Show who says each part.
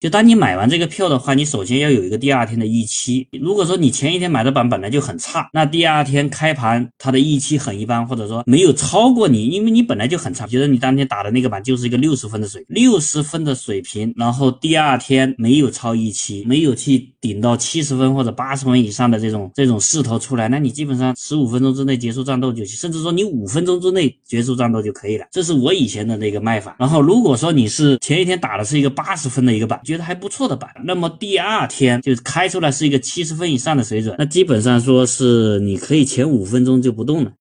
Speaker 1: 就当你买完这个票的话，你首先要有一个第二天的预期。如果说你前一天买的板本来就很差，那第二天开盘它的预期很一般，或者说没有超过你，因为你本来就很差，觉得你当天打的那个板就是一个六十分的水，六十分的水平，然后第二天没有超预期，没有去顶到七十分或者八十分以上的这种这种势头出来，那你基本上十五分钟之内结束战斗就行，甚至说你五分钟之内结束战斗就可以了。这是我以前的那个卖法。然后如果说你是前一天打的是一个八十分的一个板，觉得还不错的板，那么第二天就开出来是一个七十分以上的水准，那基本上说是你可以前五分钟就不动了。